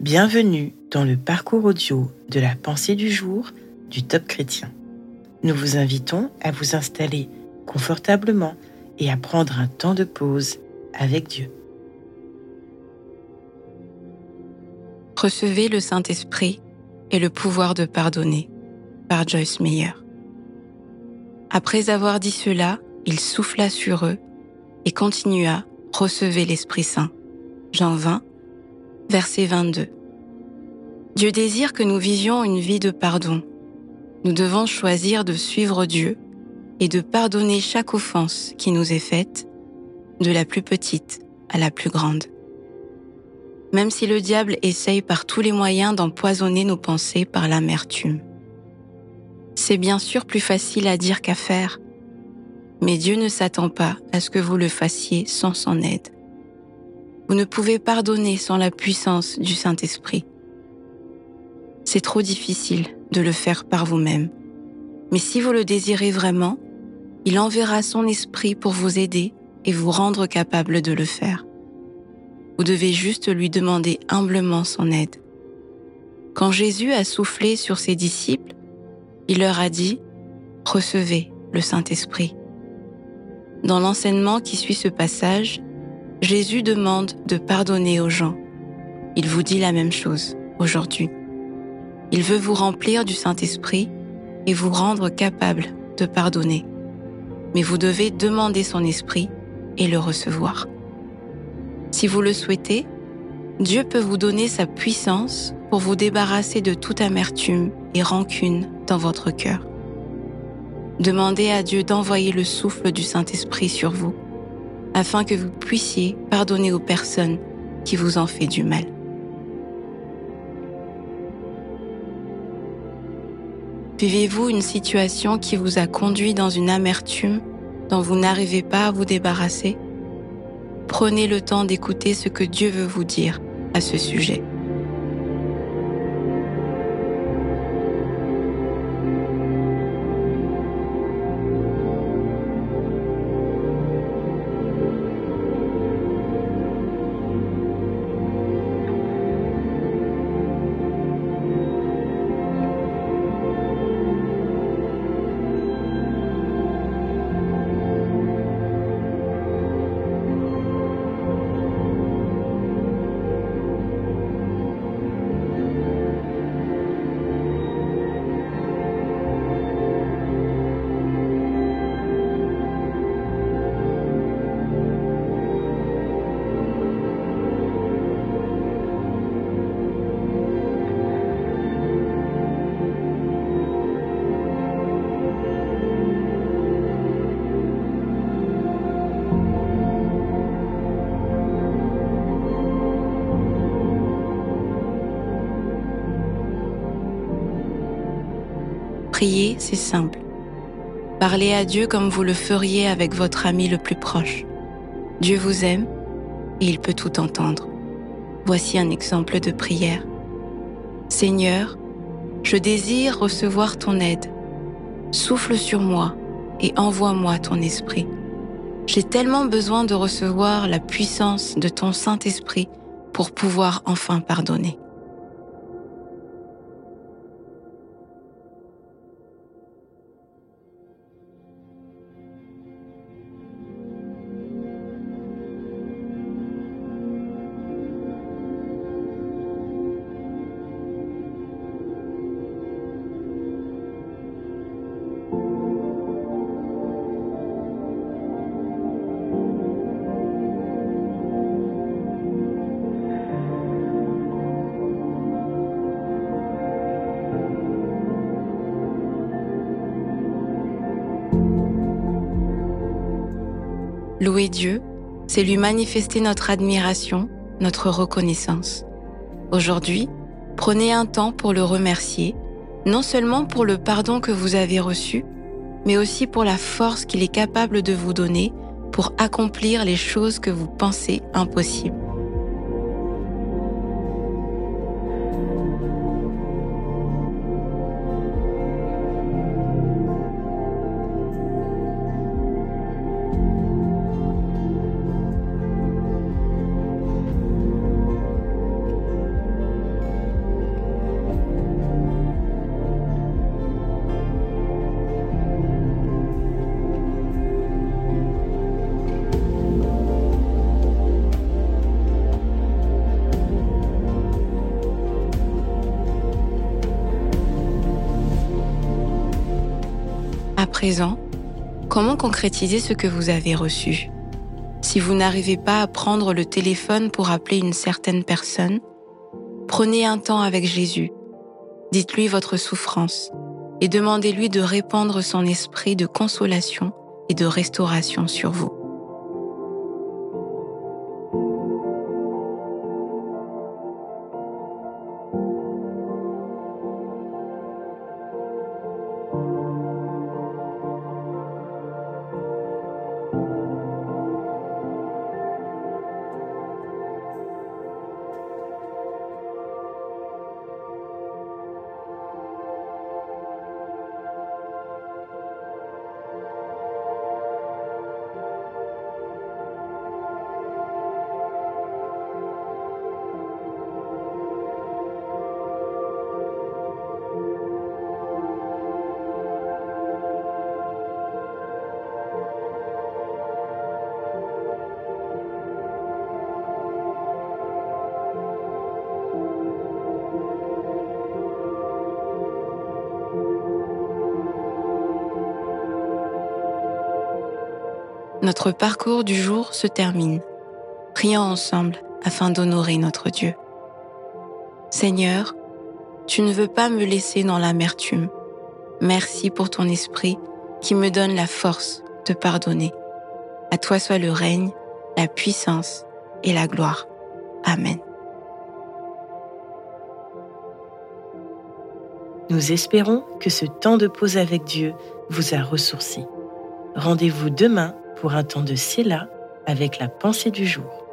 Bienvenue dans le parcours audio de la pensée du jour du Top Chrétien. Nous vous invitons à vous installer confortablement et à prendre un temps de pause avec Dieu. Recevez le Saint-Esprit et le pouvoir de pardonner par Joyce Meyer. Après avoir dit cela, il souffla sur eux et continua Recevez l'Esprit Saint. Jean 20, verset 22. Dieu désire que nous vivions une vie de pardon. Nous devons choisir de suivre Dieu et de pardonner chaque offense qui nous est faite, de la plus petite à la plus grande. Même si le diable essaye par tous les moyens d'empoisonner nos pensées par l'amertume. C'est bien sûr plus facile à dire qu'à faire, mais Dieu ne s'attend pas à ce que vous le fassiez sans son aide. Vous ne pouvez pardonner sans la puissance du Saint-Esprit. C'est trop difficile de le faire par vous-même. Mais si vous le désirez vraiment, il enverra son esprit pour vous aider et vous rendre capable de le faire. Vous devez juste lui demander humblement son aide. Quand Jésus a soufflé sur ses disciples, il leur a dit, Recevez le Saint-Esprit. Dans l'enseignement qui suit ce passage, Jésus demande de pardonner aux gens. Il vous dit la même chose aujourd'hui. Il veut vous remplir du Saint-Esprit et vous rendre capable de pardonner. Mais vous devez demander son esprit et le recevoir. Si vous le souhaitez, Dieu peut vous donner sa puissance pour vous débarrasser de toute amertume et rancune dans votre cœur. Demandez à Dieu d'envoyer le souffle du Saint-Esprit sur vous, afin que vous puissiez pardonner aux personnes qui vous ont fait du mal. Vivez-vous une situation qui vous a conduit dans une amertume dont vous n'arrivez pas à vous débarrasser? Prenez le temps d'écouter ce que Dieu veut vous dire à ce sujet. Prier, c'est simple. Parlez à Dieu comme vous le feriez avec votre ami le plus proche. Dieu vous aime et il peut tout entendre. Voici un exemple de prière. Seigneur, je désire recevoir ton aide. Souffle sur moi et envoie-moi ton esprit. J'ai tellement besoin de recevoir la puissance de ton Saint-Esprit pour pouvoir enfin pardonner. Louer Dieu, c'est lui manifester notre admiration, notre reconnaissance. Aujourd'hui, prenez un temps pour le remercier, non seulement pour le pardon que vous avez reçu, mais aussi pour la force qu'il est capable de vous donner pour accomplir les choses que vous pensez impossibles. Présent, comment concrétiser ce que vous avez reçu? Si vous n'arrivez pas à prendre le téléphone pour appeler une certaine personne, prenez un temps avec Jésus. Dites-lui votre souffrance et demandez-lui de répandre son esprit de consolation et de restauration sur vous. Notre parcours du jour se termine. Prions ensemble afin d'honorer notre Dieu. Seigneur, tu ne veux pas me laisser dans l'amertume. Merci pour ton esprit qui me donne la force de pardonner. À toi soit le règne, la puissance et la gloire. Amen. Nous espérons que ce temps de pause avec Dieu vous a ressourci. Rendez-vous demain pour un temps de Silla avec la pensée du jour.